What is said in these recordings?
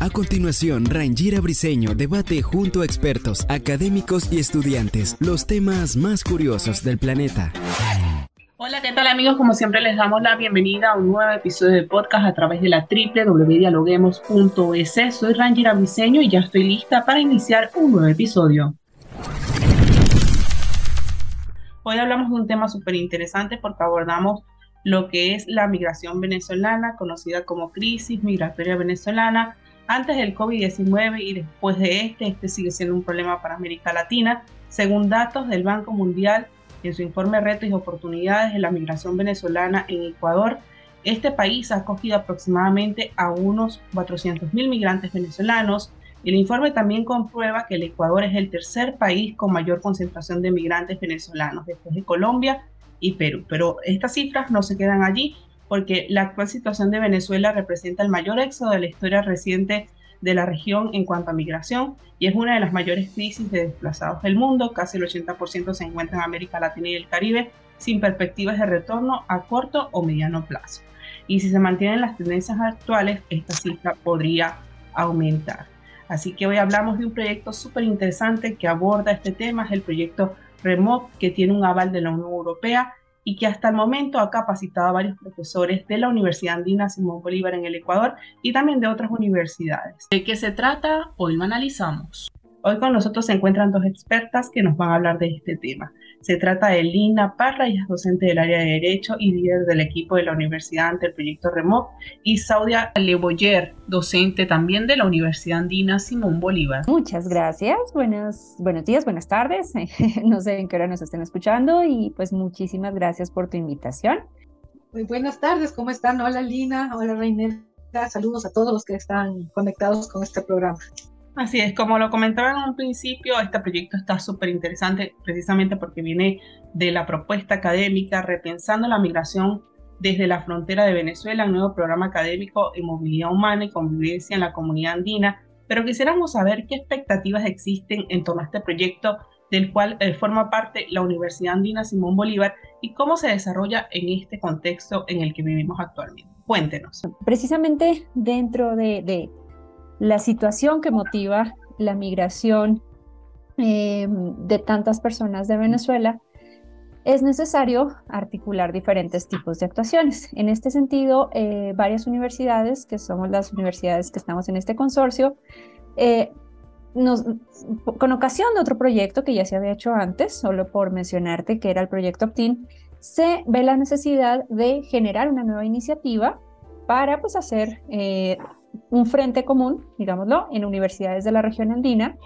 A continuación, Rangira Briseño debate junto a expertos, académicos y estudiantes los temas más curiosos del planeta. Hola, ¿qué tal amigos? Como siempre les damos la bienvenida a un nuevo episodio de podcast a través de la www.dialoguemos.es. Soy Rangira Briseño y ya estoy lista para iniciar un nuevo episodio. Hoy hablamos de un tema súper interesante porque abordamos lo que es la migración venezolana, conocida como crisis migratoria venezolana, antes del COVID-19 y después de este, este sigue siendo un problema para América Latina, según datos del Banco Mundial en su informe Retos y Oportunidades de la Migración Venezolana en Ecuador. Este país ha acogido aproximadamente a unos 400.000 migrantes venezolanos. El informe también comprueba que el Ecuador es el tercer país con mayor concentración de migrantes venezolanos, después de Colombia y Perú. Pero estas cifras no se quedan allí, porque la actual situación de Venezuela representa el mayor éxodo de la historia reciente de la región en cuanto a migración y es una de las mayores crisis de desplazados del mundo. Casi el 80% se encuentra en América Latina y el Caribe sin perspectivas de retorno a corto o mediano plazo. Y si se mantienen las tendencias actuales, esta cifra podría aumentar. Así que hoy hablamos de un proyecto súper interesante que aborda este tema, es el proyecto REMOT, que tiene un aval de la Unión Europea y que hasta el momento ha capacitado a varios profesores de la Universidad Andina Simón Bolívar en el Ecuador y también de otras universidades. ¿De qué se trata? Hoy lo analizamos. Hoy con nosotros se encuentran dos expertas que nos van a hablar de este tema. Se trata de Lina Parra, ella es docente del área de Derecho y líder del equipo de la universidad ante el proyecto REMOT, y Saudia Leboyer, docente también de la Universidad Andina Simón Bolívar. Muchas gracias, buenos, buenos días, buenas tardes, no sé en qué hora nos estén escuchando y pues muchísimas gracias por tu invitación. Muy buenas tardes, ¿cómo están? Hola Lina, hola Reinera, saludos a todos los que están conectados con este programa. Así es, como lo comentaba en un principio, este proyecto está súper interesante precisamente porque viene de la propuesta académica Repensando la Migración desde la frontera de Venezuela, un nuevo programa académico en movilidad humana y convivencia en la comunidad andina. Pero quisiéramos saber qué expectativas existen en torno a este proyecto del cual eh, forma parte la Universidad Andina Simón Bolívar y cómo se desarrolla en este contexto en el que vivimos actualmente. Cuéntenos. Precisamente dentro de, de la situación que motiva la migración eh, de tantas personas de Venezuela, es necesario articular diferentes tipos de actuaciones. En este sentido, eh, varias universidades, que somos las universidades que estamos en este consorcio, eh, con ocasión de otro proyecto que ya se había hecho antes, solo por mencionarte que era el proyecto Optin, se ve la necesidad de generar una nueva iniciativa para pues, hacer un frente común, digámoslo, en universidades de la región andina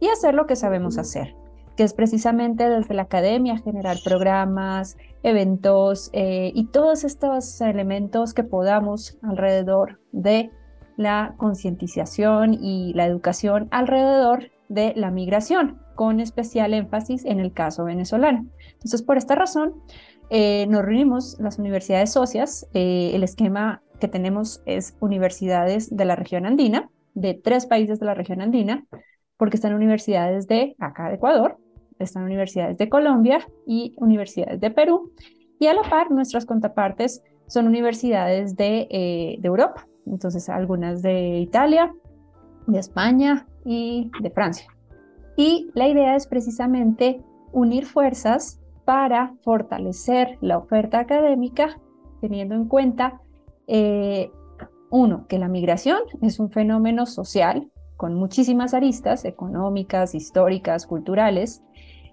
y hacer lo que sabemos hacer, que es precisamente desde la academia generar programas, eventos eh, y todos estos elementos que podamos alrededor de la concientización y la educación alrededor de la migración, con especial énfasis en el caso venezolano. Entonces, por esta razón, eh, nos reunimos las universidades socias, eh, el esquema que tenemos es universidades de la región andina, de tres países de la región andina, porque están universidades de acá de Ecuador, están universidades de Colombia y universidades de Perú. Y a la par, nuestras contrapartes son universidades de, eh, de Europa, entonces algunas de Italia, de España y de Francia. Y la idea es precisamente unir fuerzas para fortalecer la oferta académica, teniendo en cuenta eh, uno, que la migración es un fenómeno social con muchísimas aristas económicas, históricas, culturales,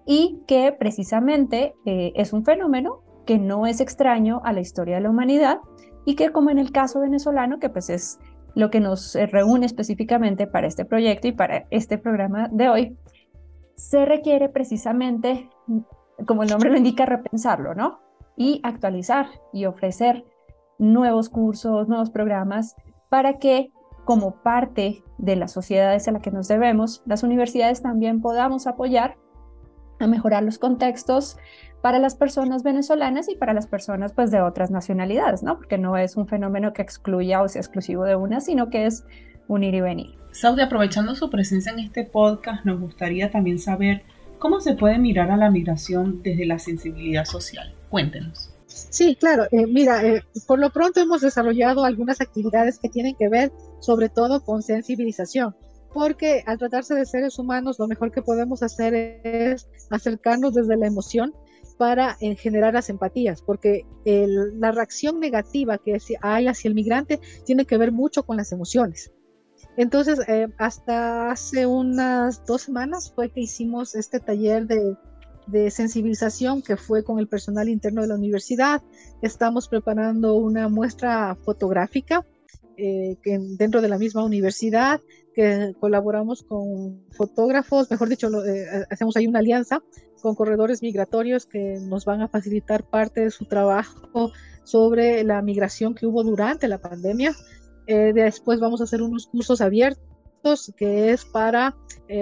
y que precisamente eh, es un fenómeno que no es extraño a la historia de la humanidad y que como en el caso venezolano, que pues es lo que nos reúne específicamente para este proyecto y para este programa de hoy, se requiere precisamente, como el nombre lo indica, repensarlo, ¿no? Y actualizar y ofrecer nuevos cursos, nuevos programas, para que como parte de las sociedades a las que nos debemos, las universidades también podamos apoyar a mejorar los contextos para las personas venezolanas y para las personas pues de otras nacionalidades, ¿no? Porque no es un fenómeno que excluya o sea exclusivo de una, sino que es un ir y venir. Saudi, aprovechando su presencia en este podcast, nos gustaría también saber cómo se puede mirar a la migración desde la sensibilidad social. Cuéntenos. Sí, claro. Eh, mira, eh, por lo pronto hemos desarrollado algunas actividades que tienen que ver sobre todo con sensibilización, porque al tratarse de seres humanos, lo mejor que podemos hacer es acercarnos desde la emoción para eh, generar las empatías, porque la reacción negativa que hay hacia el migrante tiene que ver mucho con las emociones. Entonces, hasta hace unas dos semanas fue que hicimos este taller de de sensibilización que fue con el personal interno de la universidad. Estamos preparando una muestra fotográfica eh, que dentro de la misma universidad, que colaboramos con fotógrafos, mejor dicho, eh, hacemos ahí una alianza con corredores migratorios que nos van a facilitar parte de su trabajo sobre la migración que hubo durante la pandemia. Eh, después vamos a hacer unos cursos abiertos que es para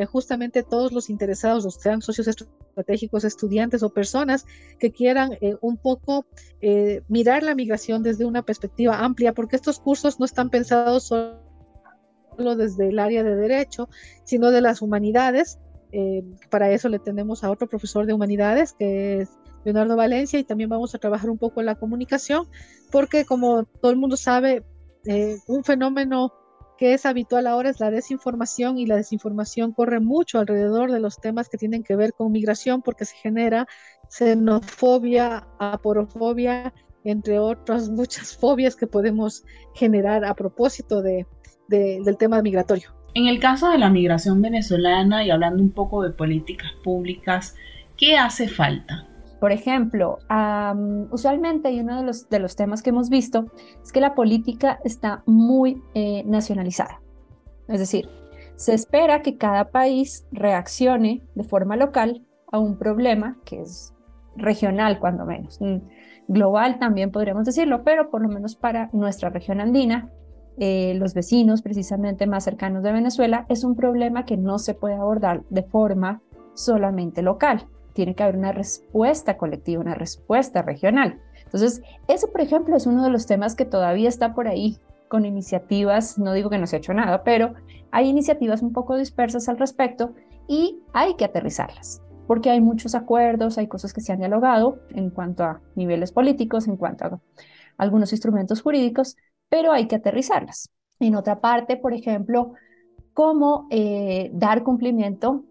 justamente todos los interesados, los sean socios estratégicos, estudiantes o personas que quieran eh, un poco eh, mirar la migración desde una perspectiva amplia, porque estos cursos no están pensados solo desde el área de derecho, sino de las humanidades. Eh, para eso le tenemos a otro profesor de humanidades, que es Leonardo Valencia, y también vamos a trabajar un poco en la comunicación, porque como todo el mundo sabe, un fenómeno que es habitual ahora es la desinformación y la desinformación corre mucho alrededor de los temas que tienen que ver con migración porque se genera xenofobia, aporofobia, entre otras muchas fobias que podemos generar a propósito de, del tema migratorio. En el caso de la migración venezolana y hablando un poco de políticas públicas, ¿qué hace falta? Por ejemplo, usualmente y uno de los, de los temas que hemos visto es que la política está muy eh, nacionalizada. Es decir, se espera que cada país reaccione de forma local a un problema que es regional, cuando menos. Mm, global también podríamos decirlo, pero por lo menos para nuestra región andina, eh, los vecinos precisamente más cercanos de Venezuela, es un problema que no se puede abordar de forma solamente local tiene que haber una respuesta colectiva, una respuesta regional. Entonces, ese, por ejemplo, es uno de los temas que todavía está por ahí con iniciativas, no digo que no se ha hecho nada, pero hay iniciativas un poco dispersas al respecto y hay que aterrizarlas, porque hay muchos acuerdos, hay cosas que se han dialogado en cuanto a niveles políticos, en cuanto a algunos instrumentos jurídicos, pero hay que aterrizarlas. En otra parte, por ejemplo, cómo eh, dar cumplimiento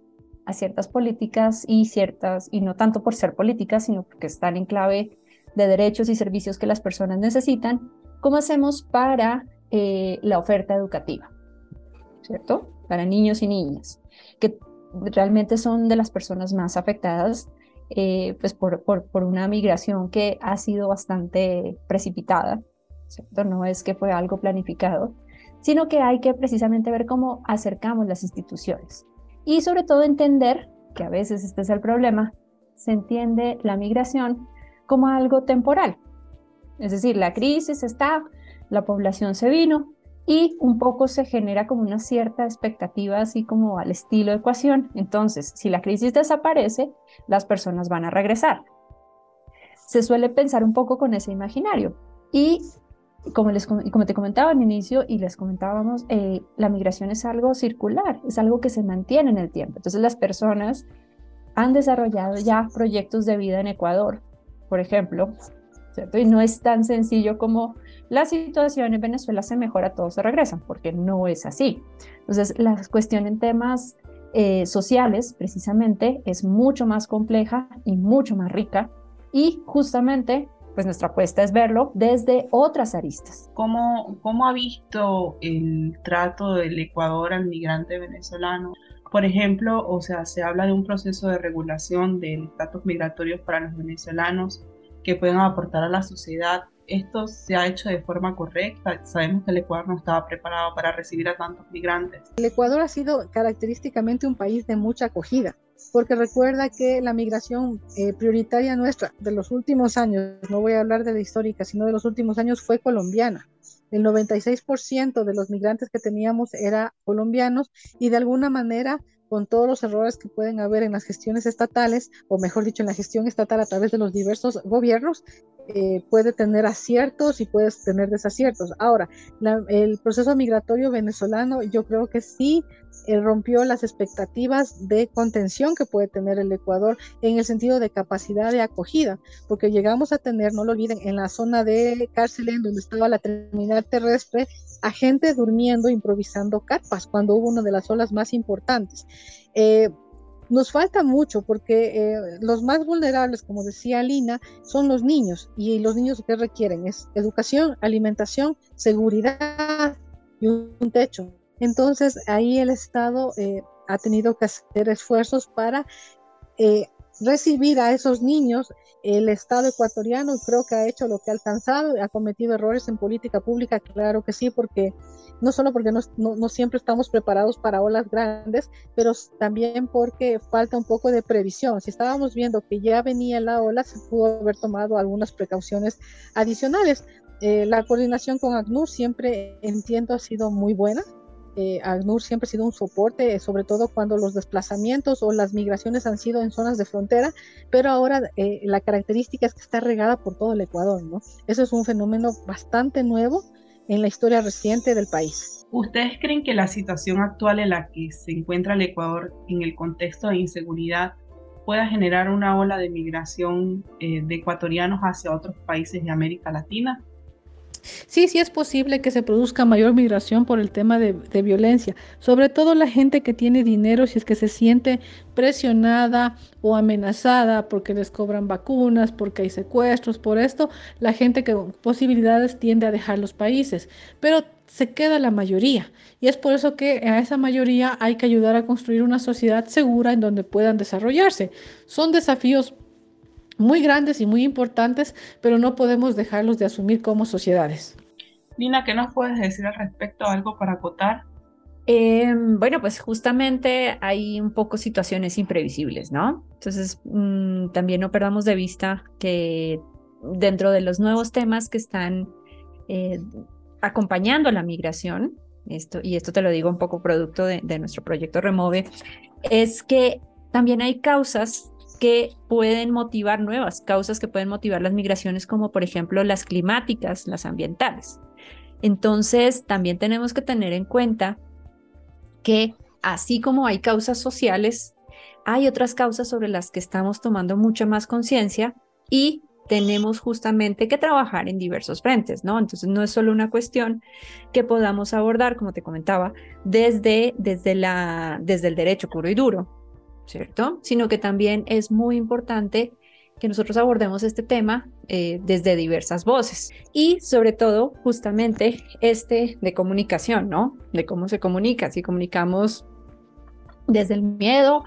a ciertas políticas y ciertas, y no tanto por ser políticas, sino porque están en clave de derechos y servicios que las personas necesitan, ¿cómo hacemos para eh, la oferta educativa? ¿Cierto? Para niños y niñas, que realmente son de las personas más afectadas eh, pues por, por, por, una migración que ha sido bastante precipitada, ¿cierto? No es que fue algo planificado, sino que hay que precisamente ver cómo acercamos las instituciones. Y sobre todo entender, que a veces este es el problema, se entiende la migración como algo temporal. Es decir, la crisis está, la población se vino y un poco se genera como una cierta expectativa así como al estilo de ecuación. Entonces, si la crisis desaparece, las personas van a regresar. Se suele pensar un poco con ese imaginario. Y como, les, como te comentaba al inicio y les comentábamos, eh, la migración es algo circular, es algo que se mantiene en el tiempo. Entonces las personas han desarrollado ya proyectos de vida en Ecuador, por ejemplo, ¿cierto? Y no es tan sencillo como la situación en Venezuela se mejora, todos se regresan, porque no es así. Entonces la cuestión en temas eh, sociales, precisamente, es mucho más compleja y mucho más rica. Y justamente pues nuestra apuesta es verlo desde otras aristas. ¿Cómo, cómo ha visto el trato del Ecuador al migrante venezolano? Por ejemplo, o sea, se habla de un proceso de regulación del estatus migratorio para los venezolanos que pueden aportar a la sociedad. ¿Esto se ha hecho de forma correcta? Sabemos que el Ecuador no estaba preparado para recibir a tantos migrantes. El Ecuador ha sido característicamente un país de mucha acogida porque recuerda que la migración eh, prioritaria nuestra de los últimos años, no voy a hablar de la histórica, sino de los últimos años, fue colombiana. El 96% de los migrantes que teníamos era colombianos y de alguna manera con todos los errores que pueden haber en las gestiones estatales, o mejor dicho, en la gestión estatal a través de los diversos gobiernos, eh, puede tener aciertos y puede tener desaciertos. Ahora, el proceso migratorio venezolano yo creo que sí eh, rompió las expectativdas de contención que puede tener el Ecuador en el sentido de capacidad de acogida, porque llegamos a tener, no lo olviden, en la zona de cárcel donde estaba la terminal terrestre, a gente durmiendo, improvisando carpas, cuando hubo una de las olas más importantes. Eh, nos falta mucho porque eh, los más vulnerables, como decía Lina, son los niños y los niños que requieren es educación, alimentación, seguridad y un, techo. Entonces ahí el Estado eh, ha tenido que hacer esfuerzos para recibir a esos niños el Estado ecuatoriano creo que ha hecho lo que ha alcanzado, ha cometido errores en política pública, claro que sí, porque no solo porque no, siempre estamos preparados para olas grandes, pero también porque falta un poco de previsión. Si estábamos viendo que ya venía la ola, se pudo haber tomado algunas precauciones adicionales. Eh, la coordinación con ACNUR siempre entiendo ha sido muy buena eh, ACNUR siempre ha sido un soporte, eh, sobre todo cuando los desplazamientos o las migraciones han sido en zonas de frontera, pero ahora eh, la característica es que está regada por todo el Ecuador, ¿no? Eso es un fenómeno bastante nuevo en la historia reciente del país. ¿Ustedes creen que la situación actual en la que se encuentra el Ecuador en el contexto de inseguridad pueda generar una ola de migración eh, de ecuatorianos hacia otros países de América Latina? Sí, sí es posible que se produzca mayor migración por el tema de, violencia, sobre todo la gente que tiene dinero, si es que se siente presionada o amenazada porque les cobran vacunas, porque hay secuestros, por esto, la gente que con posibilidades tiende a dejar los países, pero se queda la mayoría y es por eso que a esa mayoría hay que ayudar a construir una sociedad segura en donde puedan desarrollarse. Son desafíos muy grandes y muy importantes, pero no podemos dejarlos de asumir como sociedades. Nina, ¿qué nos puedes decir al respecto? ¿Algo para acotar? Em, bueno, pues justamente hay un poco situaciones imprevisibles, ¿no? Entonces, mm, también no perdamos de vista que dentro de los nuevos temas que están eh, acompañando la migración, esto, y esto te lo digo un poco producto de, de nuestro proyecto Remove, es que también hay causas que pueden motivar nuevas causas que pueden motivar las migraciones, como por ejemplo las climáticas, las ambientales. Entonces, también tenemos que tener en cuenta que así como hay causas sociales, hay otras causas sobre las que estamos tomando mucha más conciencia y tenemos justamente que trabajar en diversos frentes, ¿no? Entonces no es solo una cuestión que podamos abordar, como te comentaba, desde, desde, la, desde el derecho puro y duro, ¿cierto? Sino que también es muy importante que nosotros abordemos este tema eh, desde diversas voces y sobre todo justamente este de comunicación, ¿no? De cómo se comunica, si comunicamos desde el miedo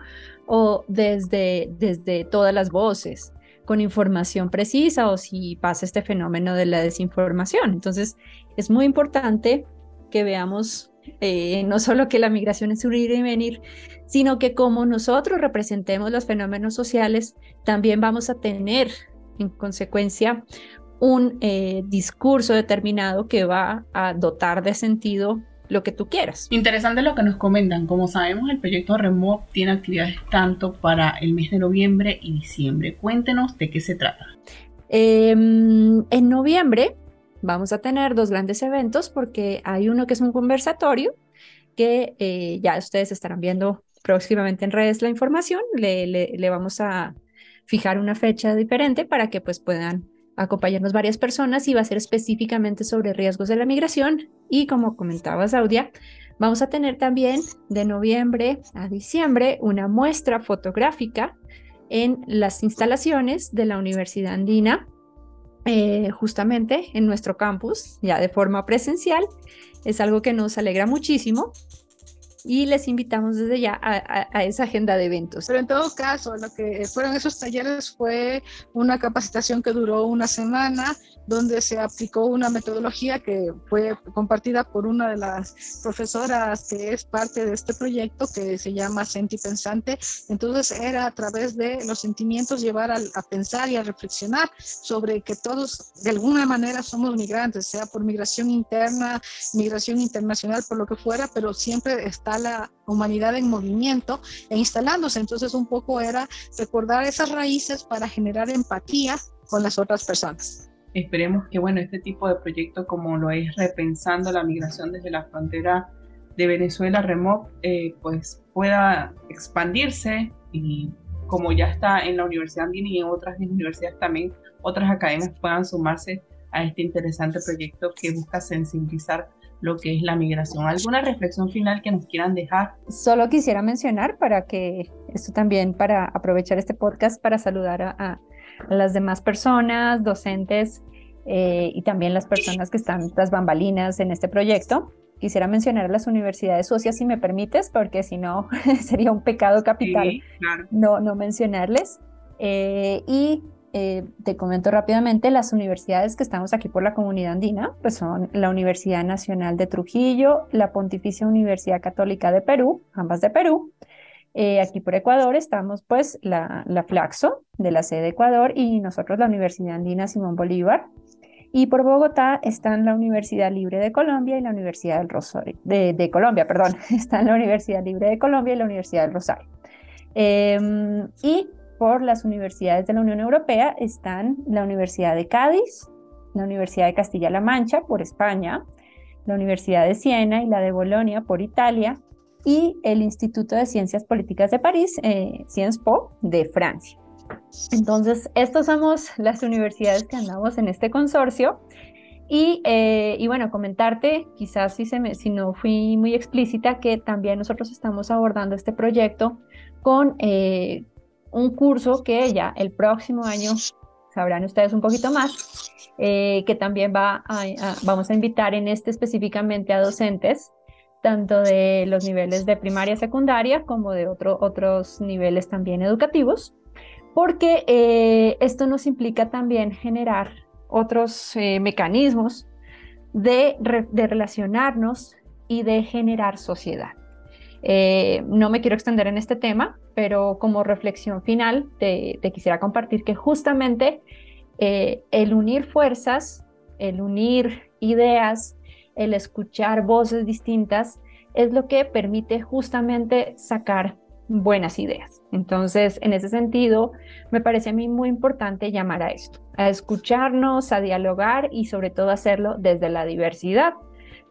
o desde, desde todas las voces con información precisa o si pasa este fenómeno de la desinformación. Entonces, es muy importante que veamos eh, no solo que la migración es un ir y venir, sino que como nosotros representemos los fenómenos sociales, también vamos a tener en consecuencia un eh, discurso determinado que va a dotar de sentido lo que tú quieras. Interesante lo que nos comentan. Como sabemos, el proyecto Remo tiene actividades tanto para el mes de noviembre y diciembre. Cuéntenos de qué se trata. Em, en noviembre vamos a tener dos grandes eventos porque hay uno que es un conversatorio que eh, ya ustedes estarán viendo próximamente en redes la información. Le, vamos a fijar una fecha diferente para que pues puedan acompañarnos varias personas y va a ser específicamente sobre riesgos de la migración. Y como comentaba Saudia, vamos a tener también de noviembre a diciembre una muestra fotográfica en las instalaciones de la Universidad Andina eh, justamente en nuestro campus, ya de forma presencial. Es algo que nos alegra muchísimo. Y les invitamos desde ya a, esa agenda de eventos. Pero en todo caso, lo que fueron esos talleres fue una capacitación que duró una semana, donde se aplicó una metodología que fue compartida por una de las profesoras que es parte de este proyecto, que se llama Senti Pensante. Entonces era a través de los sentimientos llevar a, a pensar y a reflexionar sobre que todos de alguna manera somos migrantes, sea por migración interna, migración internacional, por lo que fuera, pero siempre está la humanidad en movimiento e instalándose. Entonces un poco era recordar esas raíces para generar empatía con las otras personas. Esperemos que bueno, este tipo de proyecto como lo es repensando la migración desde la frontera de Venezuela, REMOC, eh, pues pueda expandirse y como ya está en la Universidad Andina y en otras universidades también, otras academias puedan sumarse a este interesante proyecto que busca sensibilizar lo que es la migración. ¿Alguna reflexión final que nos quieran dejar? Solo quisiera mencionar para que esto también, para aprovechar este podcast para saludar a, las demás personas, docentes eh, y también las personas que están tras bambalinas en este proyecto. Quisiera mencionar a las universidades socias, si me permites, porque si no sería un pecado capital no, no mencionarles. Eh, y eh, te comento rápidamente, las universidades que estamos aquí por la comunidad andina, pues son la Universidad Nacional de Trujillo, la Pontificia Universidad Católica de Perú, ambas de Perú. Eh, aquí por Ecuador estamos pues la, la Flaxo de la sede de Ecuador y nosotros la Universidad Andina Simón Bolívar. Y por Bogotá están la Universidad Libre de Colombia y la Universidad del Rosario, de, Colombia, perdón, están la Universidad Libre de Colombia y la Universidad del Rosario. Em, y por las universidades de la Unión Europea están la Universidad de Cádiz, la Universidad de Castilla-La Mancha por España, la Universidad de Siena y la de Bolonia por Italia y el Instituto de Ciencias Políticas de París, eh, Sciences Po, de Francia. Entonces, estos somos las universidades que andamos en este consorcio. Y, eh, y bueno, comentarte, quizás si, se si no fui muy explícita, que también nosotros estamos abordando este proyecto con, eh, un curso que ya el próximo año sabrán ustedes un poquito más, eh, que también va a, vamos a invitar en este específicamente a docentes, tanto de los niveles de primaria, secundaria, como de otro, otros niveles también educativos, porque eh, esto nos implica también generar otros eh, mecanismos de relacionarnos y de generar sociedad. Eh, no me quiero extender en este tema, pero como reflexión final te, quisiera compartir que justamente eh, el unir fuerzas, el unir ideas, el escuchar voces distintas, es lo que permite justamente sacar buenas ideas. Entonces, en ese sentido, me parece a mí muy importante llamar a esto, a escucharnos, a dialogar y sobre todo hacerlo desde la diversidad,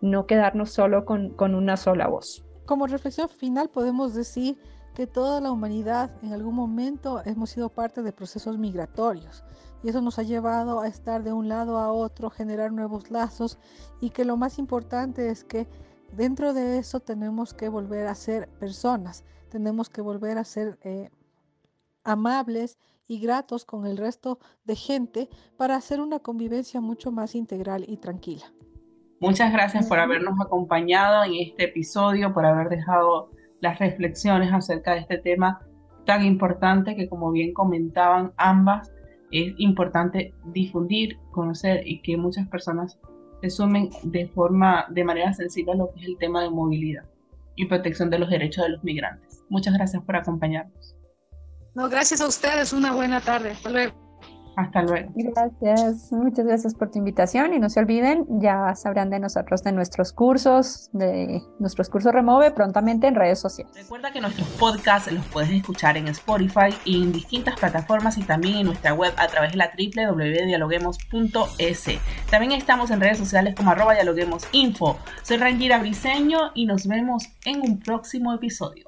no quedarnos solo con una sola voz. Como reflexión final podemos decir que toda la humanidad en algún momento hemos sido parte de procesos migratorios y eso nos ha llevado a estar de un lado a otro, generar nuevos lazos y que lo más importante es que dentro de eso tenemos que volver a ser personas, tenemos que volver a ser eh, amables y gratos con el resto de gente para hacer una convivencia mucho más integral y tranquila. Muchas gracias por habernos acompañado en este episodio, por haber dejado las reflexiones acerca de este tema tan importante que como bien comentaban ambas, es importante difundir, conocer y que muchas personas se sumen de forma, de manera sensible a lo que es el tema de movilidad y protección de los derechos de los migrantes. Muchas gracias por acompañarnos. No, gracias a ustedes. Una buena tarde. Hasta luego. Hasta luego. Gracias, muchas gracias por tu invitación y no se olviden, ya sabrán de nosotros, de nuestros cursos, de nuestros cursos Remove prontamente en redes sociales. Recuerda que nuestros podcasts los puedes escuchar en Spotify y en distintas plataformas y también en nuestra web a través de la www.dialoguemos.es. También estamos en redes sociales como arroba dialoguemosinfo. Soy Rangira Briseño y nos vemos en un próximo episodio.